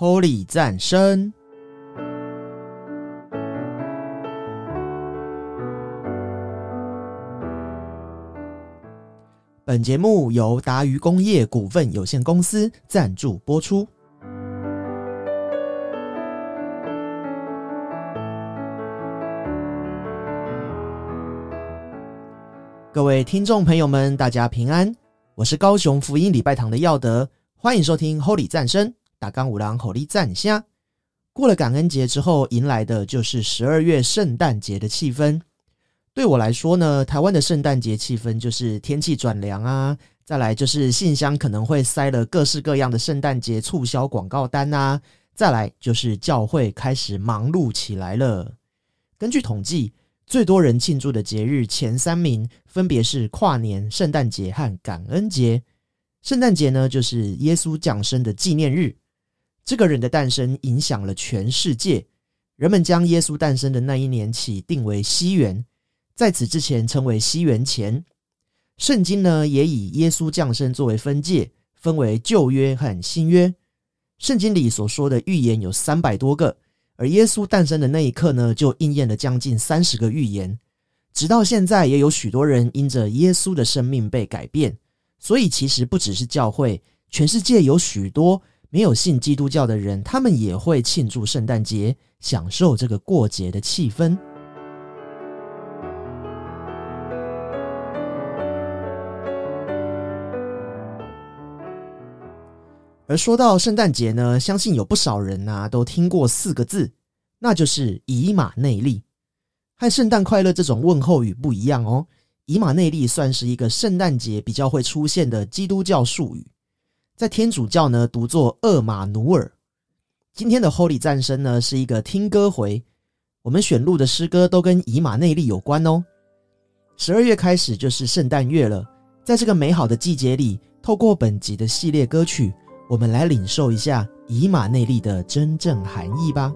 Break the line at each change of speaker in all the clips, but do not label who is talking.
Holy 赞声。本节目由达渝工业股份有限公司赞助播出。各位听众朋友们，大家平安，我是高雄福音礼拜堂的耀德，欢迎收听 Holy 赞声，打刚五郎 Holy 赞虾。过了感恩节之后，迎来的就是十二月圣诞节的气氛。对我来说呢，台湾的圣诞节气氛就是天气转凉啊，再来就是信箱可能会塞了各式各样的圣诞节促销广告单啊，再来就是教会开始忙碌起来了。根据统计，最多人庆祝的节日前三名分别是跨年、圣诞节和感恩节。圣诞节呢，就是耶稣降生的纪念日，这个人的诞生影响了全世界，人们将耶稣诞生的那一年起定为西元。在此之前称为西元前，圣经呢也以耶稣降生作为分界，分为旧约和新约。圣经里所说的预言有三百多个，而耶稣诞生的那一刻呢，就应验了将近三十个预言。直到现在，也有许多人因着耶稣的生命被改变。所以，其实不只是教会，全世界有许多没有信基督教的人，他们也会庆祝圣诞节，享受这个过节的气氛。而说到圣诞节呢，相信有不少人呐都听过四个字，那就是以马内利。和圣诞快乐这种问候语不一样哦，以马内利算是一个圣诞节比较会出现的基督教术语，在天主教呢读作厄马努尔。今天的 Holy 战声呢是一个听歌回，我们选录的诗歌都跟以马内利有关哦。十二月开始就是圣诞月了，在这个美好的季节里，透过本集的系列歌曲。我们来领受一下以马内利的真正含义吧。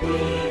be.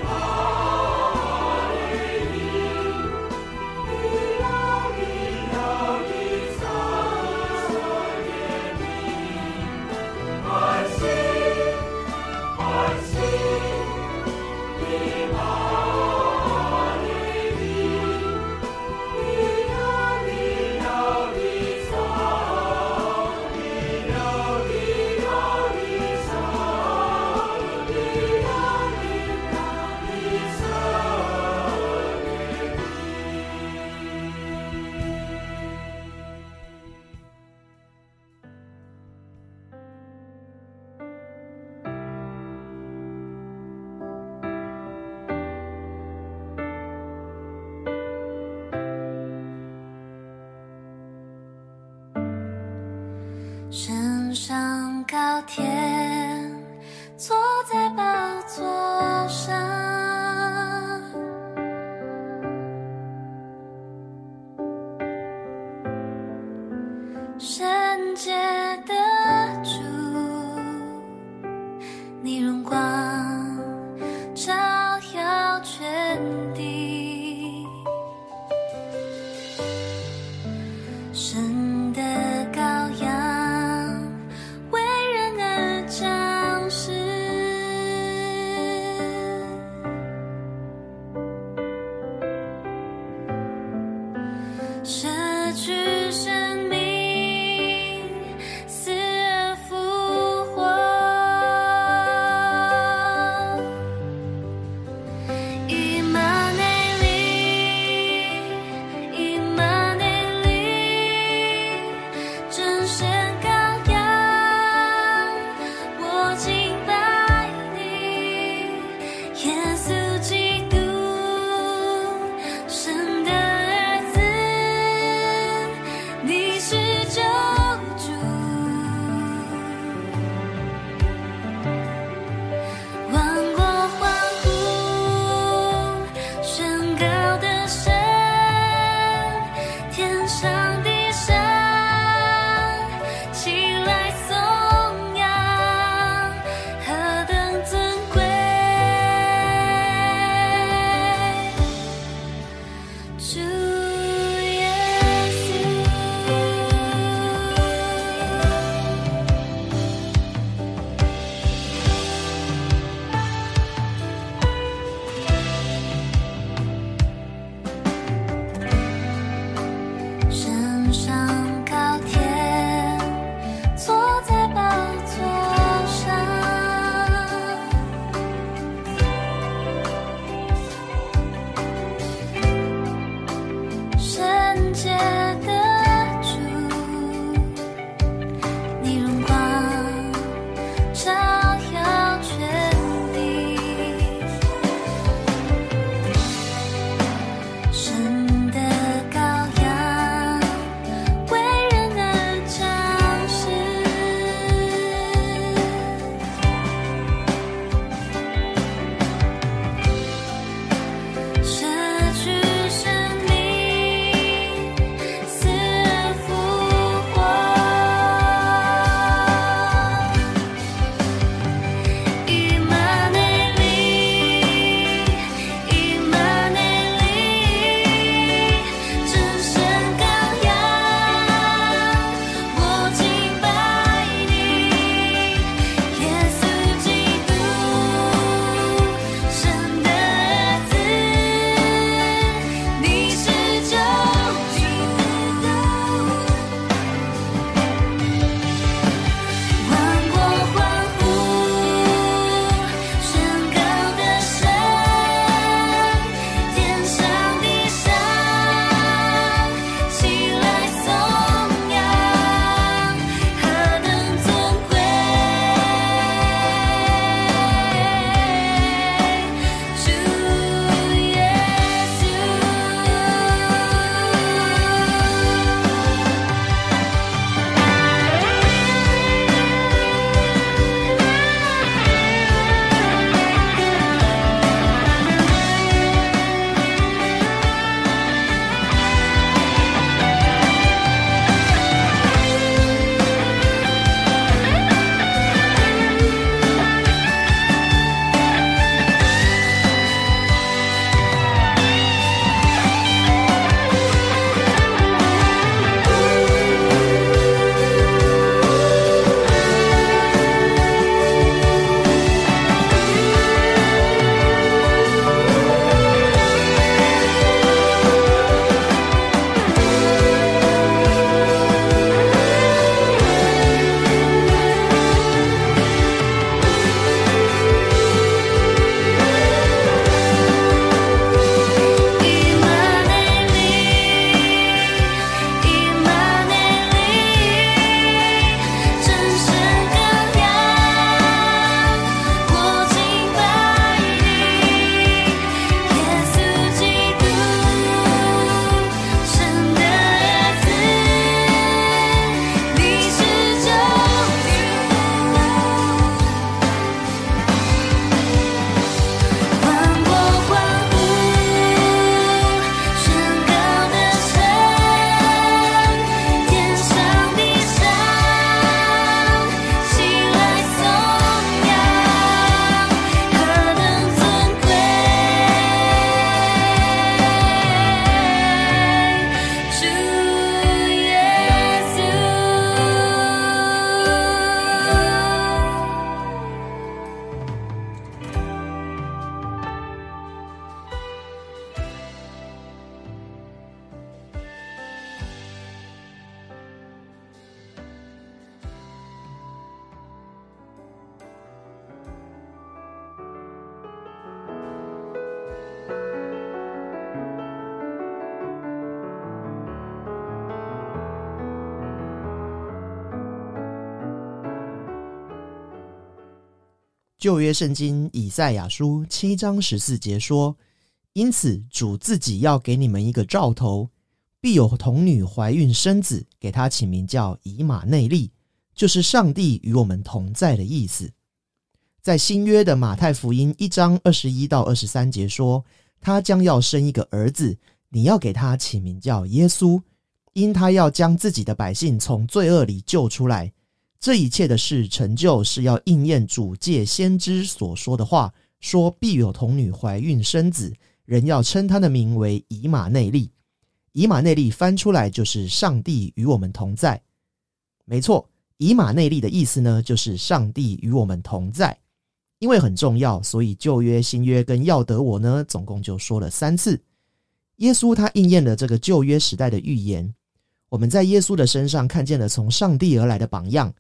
旧约圣经以赛亚书七章十四节说：“因此主自己要给你们一个兆头，必有童女怀孕生子，给他起名叫以马内利，就是上帝与我们同在的意思。”在新约的马太福音一章二十一到二十三节说：“他将要生一个儿子，你要给他起名叫耶稣，因他要将自己的百姓从罪恶里救出来。”这一切的事成就，是要应验主借先知所说的话，说必有童女怀孕生子，人要称他的名为以马内利。以马内利翻出来就是上帝与我们同在。没错，以马内利的意思呢，就是上帝与我们同在。因为很重要，所以旧约、新约跟要得我呢，总共就说了三次。耶稣他应验了这个旧约时代的预言，我们在耶稣的身上看见了从上帝而来的榜样。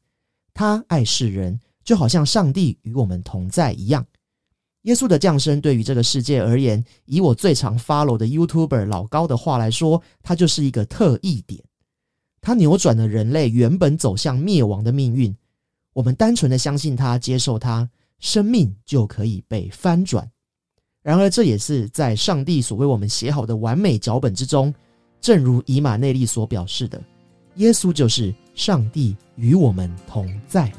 他爱世人，就好像上帝与我们同在一样。耶稣的降生对于这个世界而言，以我最常 follow 的 Youtuber 老高的话来说，他就是一个特异点。他扭转了人类原本走向灭亡的命运，我们单纯的相信他，接受他，生命就可以被翻转。
然而这也是在上帝所为我们写好的完美脚本之中，正如以马内利所表示的。耶稣就是上帝与我们同在。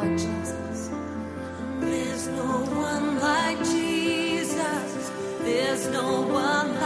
like Jesus. There's no one like Jesus. There's no one like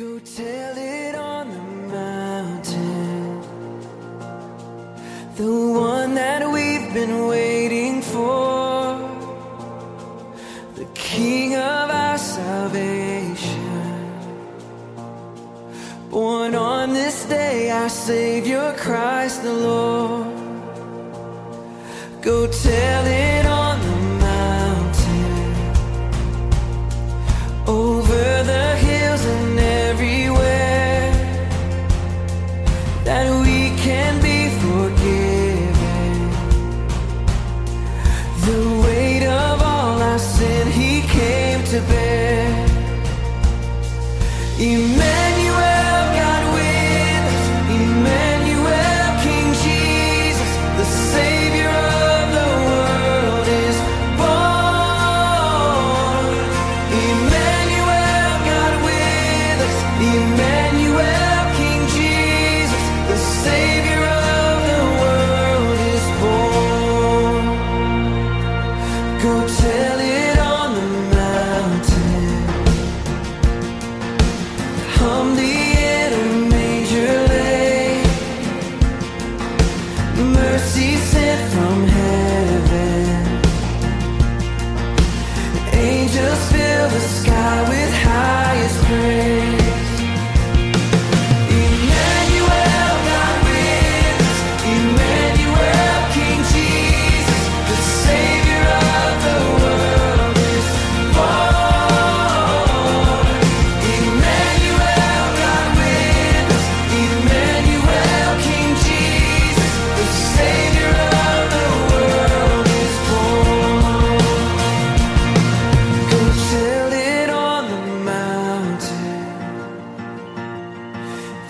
Go
tell it on the mountain. The one that we've been waiting for. The King of our salvation. Born on this day, our Savior Christ the Lord. Go tell it.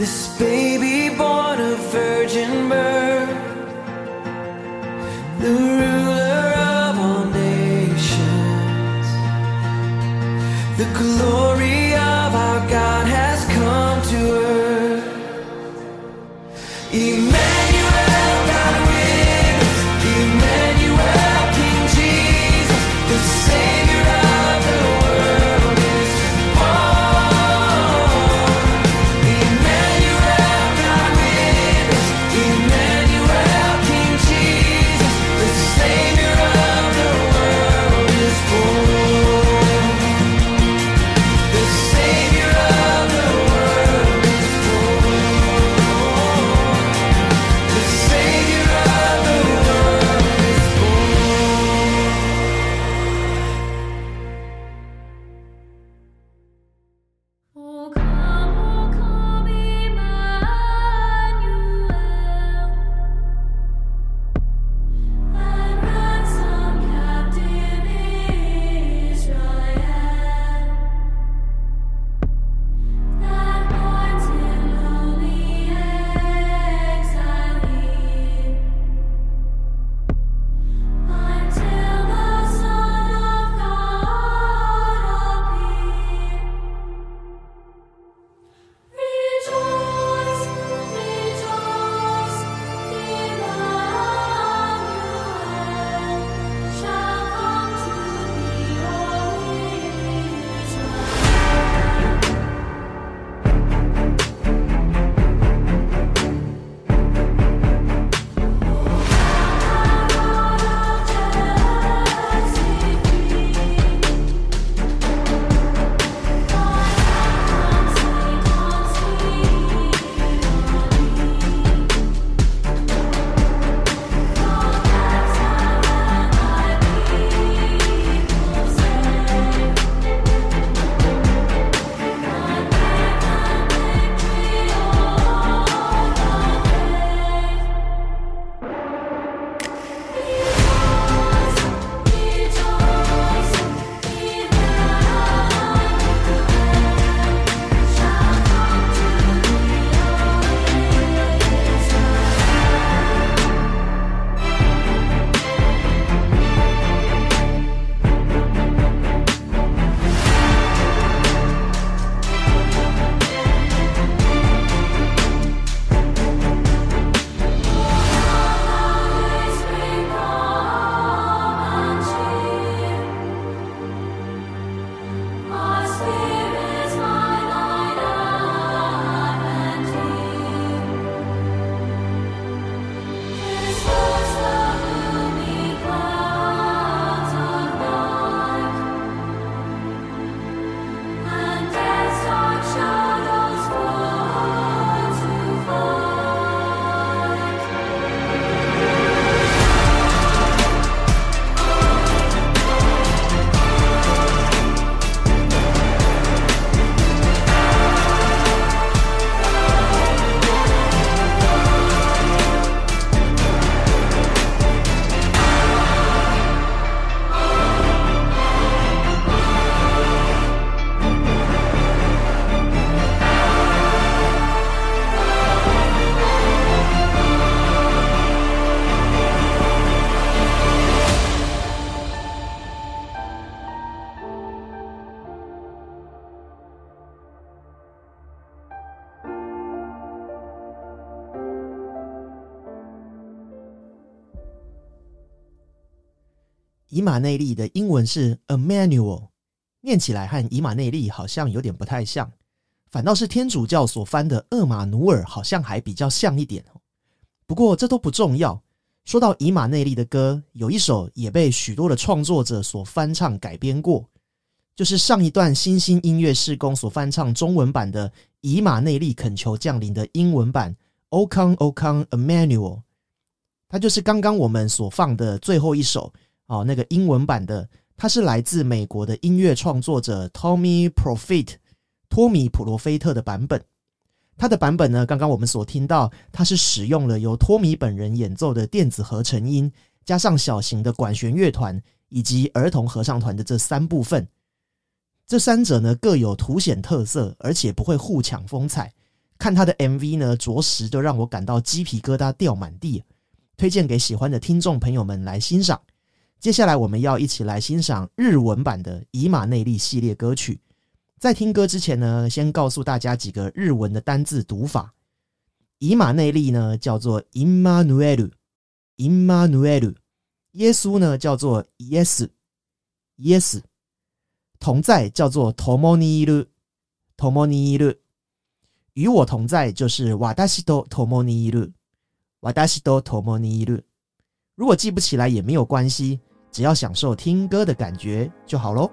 This baby born of virgin birth, the ruler of all nations, the glory.
以马内利的英文是 Emmanuel，念起来和以马内利好像有点不太像，反倒是天主教所翻的厄马努尔好像还比较像一点。不过这都不重要。说到以马内利的歌，有一首也被许多的创作者所翻唱改编过，就是上一段新兴音乐事工所翻唱中文版的《以马内利恳求降临》的英文版《O Come O Come Emmanuel》，它就是刚刚我们所放的最后一首哦，那个英文版的，它是来自美国的音乐创作者 Tommy Profit 托米普罗菲特的版本。它的版本呢，刚刚我们所听到，它是使用了由托米本人演奏的电子合成音，加上小型的管弦乐团以及儿童合唱团的这三部分。这三者呢各有凸显特色，而且不会互抢风采。看他的 MV 呢，着实就让我感到鸡皮疙瘩掉满地。推荐给喜欢的听众朋友们来欣赏。接下来我们要一起来欣赏日文版的《以马内利》系列歌曲。在听歌之前呢，先告诉大家几个日文的单字读法。以马内利呢叫做 Immanuel，Immanuel。耶稣呢叫做 Yes，Yes。同在叫做 Tomoniru，Tomoniru。与我同在就是瓦达西多 Tomoniru，瓦达西多 Tomoniru。如果记不起来也没有关系，只要享受听歌的感觉就好喽。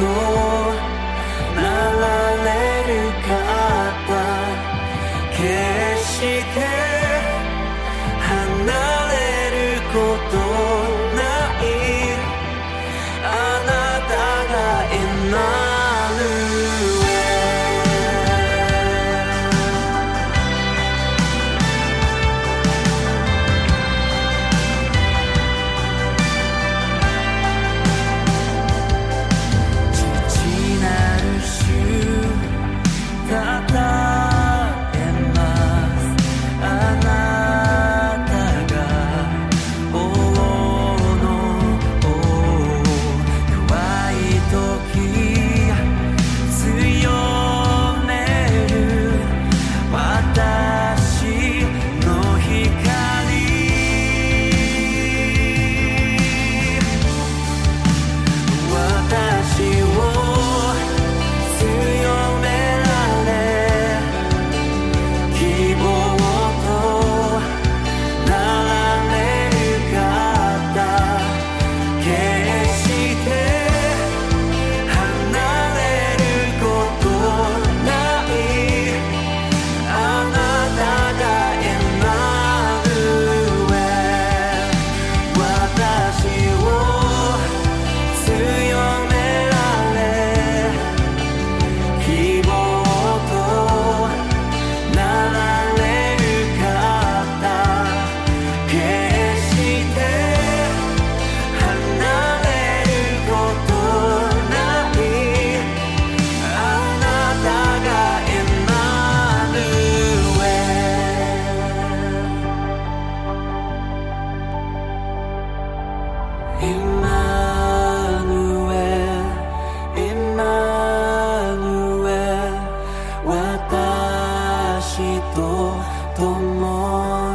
No.
多么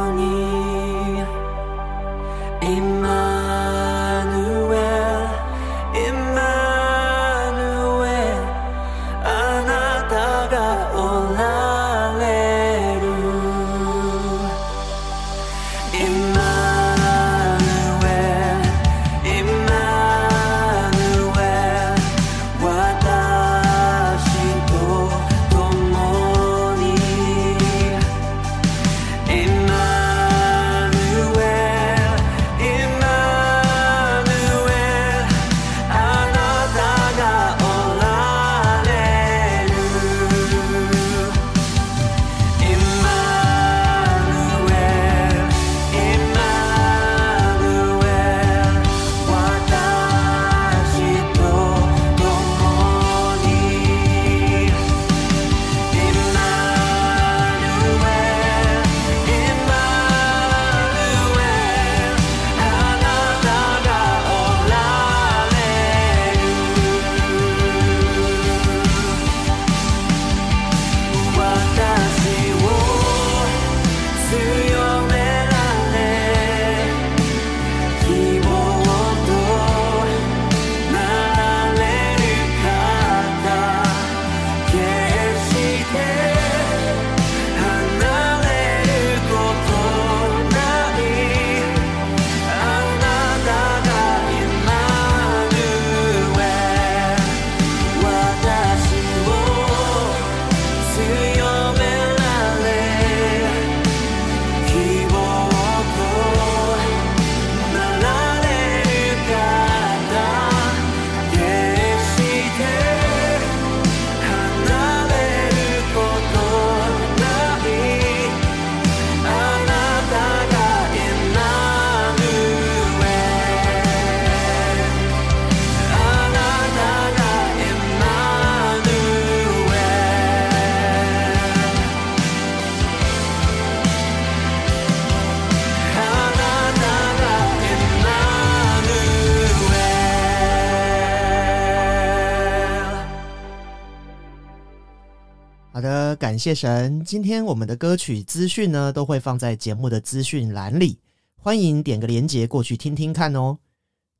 感谢神。今天我们的歌曲资讯呢，都会放在节目的资讯栏里，欢迎点个连结过去听听看哦。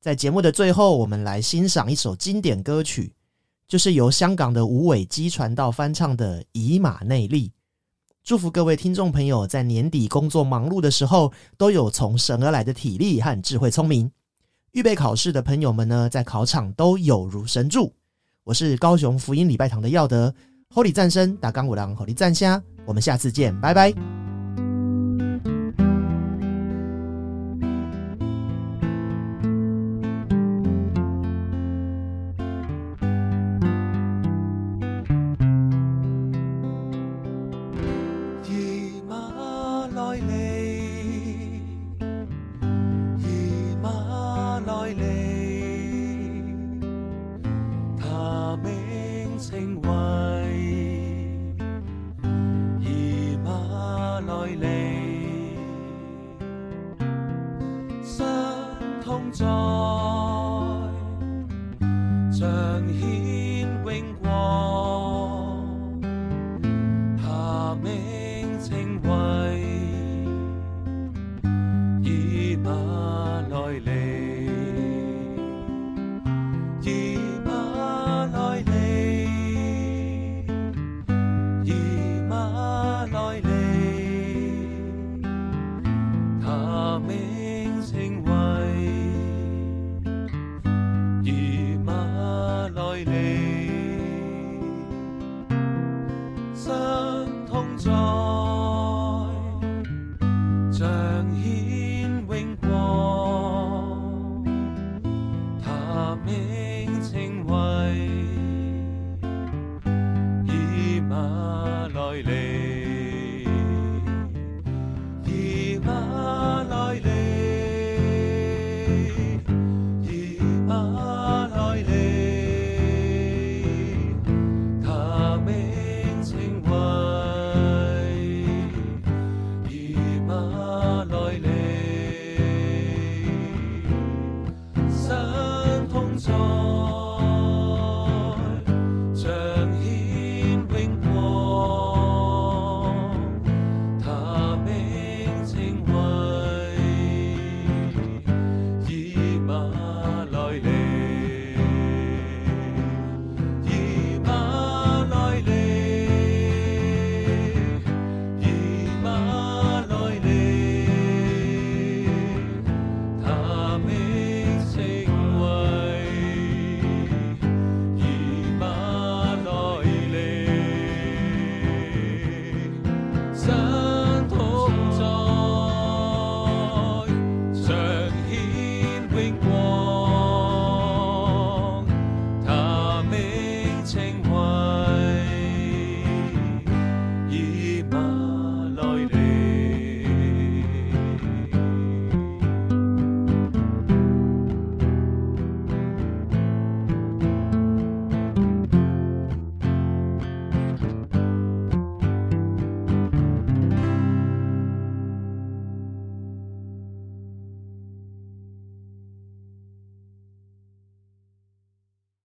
在节目的最后，我们来欣赏一首经典歌曲，就是由香港的吴伟基传道翻唱的《以马内利》。祝福各位听众朋友在年底工作忙碌的时候，都有从神而来的体力和智慧聪明。预备考试的朋友们呢，在考场都有如神助。我是高雄福音礼拜堂的耀德。Holy 战神打钢五郎，Holy 战虾，我们下次见，拜拜。